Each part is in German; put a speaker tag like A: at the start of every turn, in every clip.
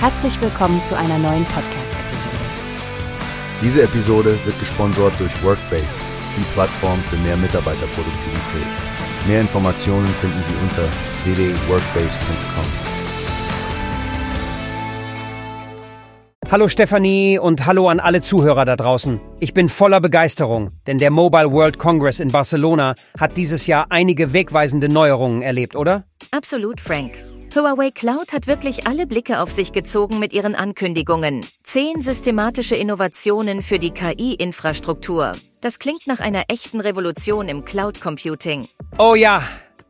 A: Herzlich willkommen zu einer neuen Podcast-Episode.
B: Diese Episode wird gesponsert durch Workbase, die Plattform für mehr Mitarbeiterproduktivität. Mehr Informationen finden Sie unter www.workbase.com.
C: Hallo Stefanie und hallo an alle Zuhörer da draußen. Ich bin voller Begeisterung, denn der Mobile World Congress in Barcelona hat dieses Jahr einige wegweisende Neuerungen erlebt, oder?
D: Absolut, Frank. Huawei Cloud hat wirklich alle Blicke auf sich gezogen mit ihren Ankündigungen. Zehn systematische Innovationen für die KI-Infrastruktur. Das klingt nach einer echten Revolution im Cloud Computing.
C: Oh ja,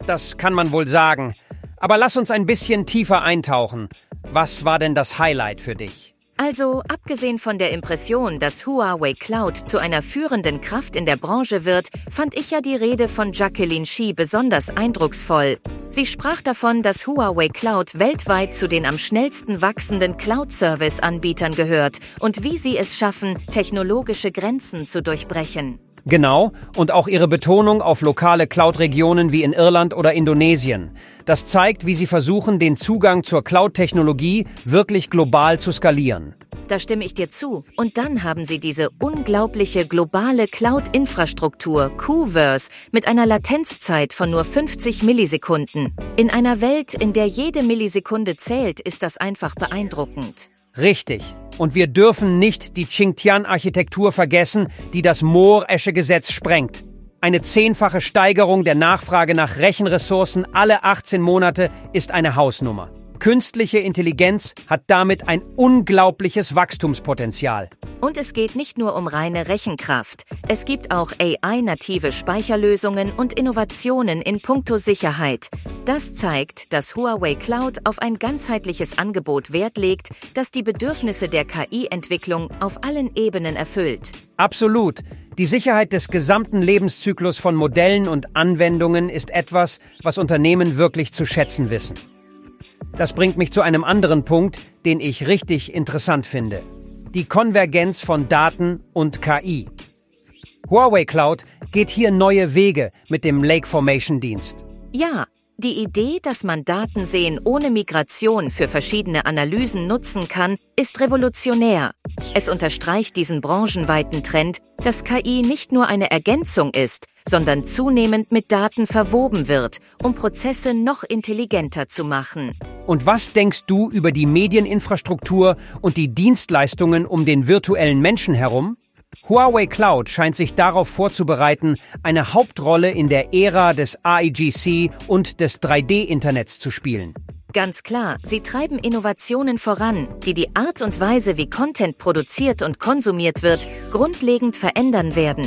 C: das kann man wohl sagen. Aber lass uns ein bisschen tiefer eintauchen. Was war denn das Highlight für dich?
D: Also, abgesehen von der Impression, dass Huawei Cloud zu einer führenden Kraft in der Branche wird, fand ich ja die Rede von Jacqueline Shi besonders eindrucksvoll. Sie sprach davon, dass Huawei Cloud weltweit zu den am schnellsten wachsenden Cloud-Service-Anbietern gehört und wie sie es schaffen, technologische Grenzen zu durchbrechen.
C: Genau, und auch ihre Betonung auf lokale Cloud-Regionen wie in Irland oder Indonesien. Das zeigt, wie sie versuchen, den Zugang zur Cloud-Technologie wirklich global zu skalieren.
D: Da stimme ich dir zu. Und dann haben sie diese unglaubliche globale Cloud-Infrastruktur, Qverse, mit einer Latenzzeit von nur 50 Millisekunden. In einer Welt, in der jede Millisekunde zählt, ist das einfach beeindruckend.
C: Richtig. Und wir dürfen nicht die Xinjiang-Architektur vergessen, die das Moor-Esche-Gesetz sprengt. Eine zehnfache Steigerung der Nachfrage nach Rechenressourcen alle 18 Monate ist eine Hausnummer. Künstliche Intelligenz hat damit ein unglaubliches Wachstumspotenzial.
D: Und es geht nicht nur um reine Rechenkraft. Es gibt auch AI-native Speicherlösungen und Innovationen in puncto Sicherheit. Das zeigt, dass Huawei Cloud auf ein ganzheitliches Angebot Wert legt, das die Bedürfnisse der KI-Entwicklung auf allen Ebenen erfüllt.
C: Absolut. Die Sicherheit des gesamten Lebenszyklus von Modellen und Anwendungen ist etwas, was Unternehmen wirklich zu schätzen wissen. Das bringt mich zu einem anderen Punkt, den ich richtig interessant finde. Die Konvergenz von Daten und KI. Huawei Cloud geht hier neue Wege mit dem Lake Formation Dienst.
D: Ja, die Idee, dass man Daten sehen ohne Migration für verschiedene Analysen nutzen kann, ist revolutionär. Es unterstreicht diesen branchenweiten Trend, dass KI nicht nur eine Ergänzung ist, sondern zunehmend mit Daten verwoben wird, um Prozesse noch intelligenter zu machen.
C: Und was denkst du über die Medieninfrastruktur und die Dienstleistungen um den virtuellen Menschen herum? Huawei Cloud scheint sich darauf vorzubereiten, eine Hauptrolle in der Ära des AIGC und des 3D-Internets zu spielen.
D: Ganz klar, sie treiben Innovationen voran, die die Art und Weise, wie Content produziert und konsumiert wird, grundlegend verändern werden.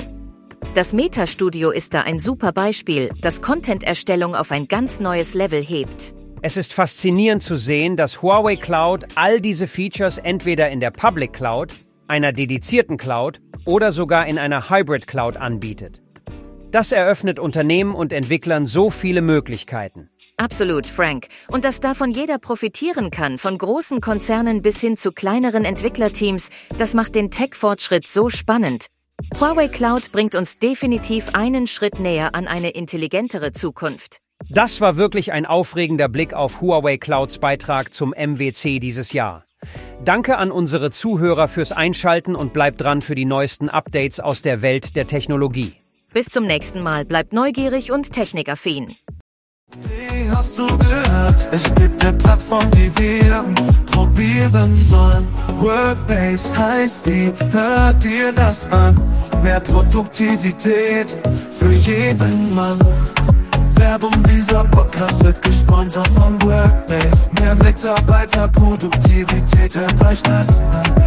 D: Das Meta-Studio ist da ein super Beispiel, das Content-Erstellung auf ein ganz neues Level hebt.
C: Es ist faszinierend zu sehen, dass Huawei Cloud all diese Features entweder in der Public Cloud, einer dedizierten Cloud oder sogar in einer Hybrid Cloud anbietet. Das eröffnet Unternehmen und Entwicklern so viele Möglichkeiten.
D: Absolut, Frank. Und dass davon jeder profitieren kann, von großen Konzernen bis hin zu kleineren Entwicklerteams, das macht den Tech-Fortschritt so spannend. Huawei Cloud bringt uns definitiv einen Schritt näher an eine intelligentere Zukunft.
C: Das war wirklich ein aufregender Blick auf Huawei Clouds Beitrag zum MWC dieses Jahr. Danke an unsere Zuhörer fürs Einschalten und bleibt dran für die neuesten Updates aus der Welt der Technologie.
D: Bis zum nächsten Mal, bleibt neugierig und technikaffin.
E: Wie hast du gehört? Es gibt eine Plattform, die wir probieren sollen. Workbase heißt die, hört dir das an. Mehr Produktivität für jeden Mann. Werbung, dieser Podcast wird gesponsert von Workbase. Mehr Mitarbeiterproduktivität, hört euch das an.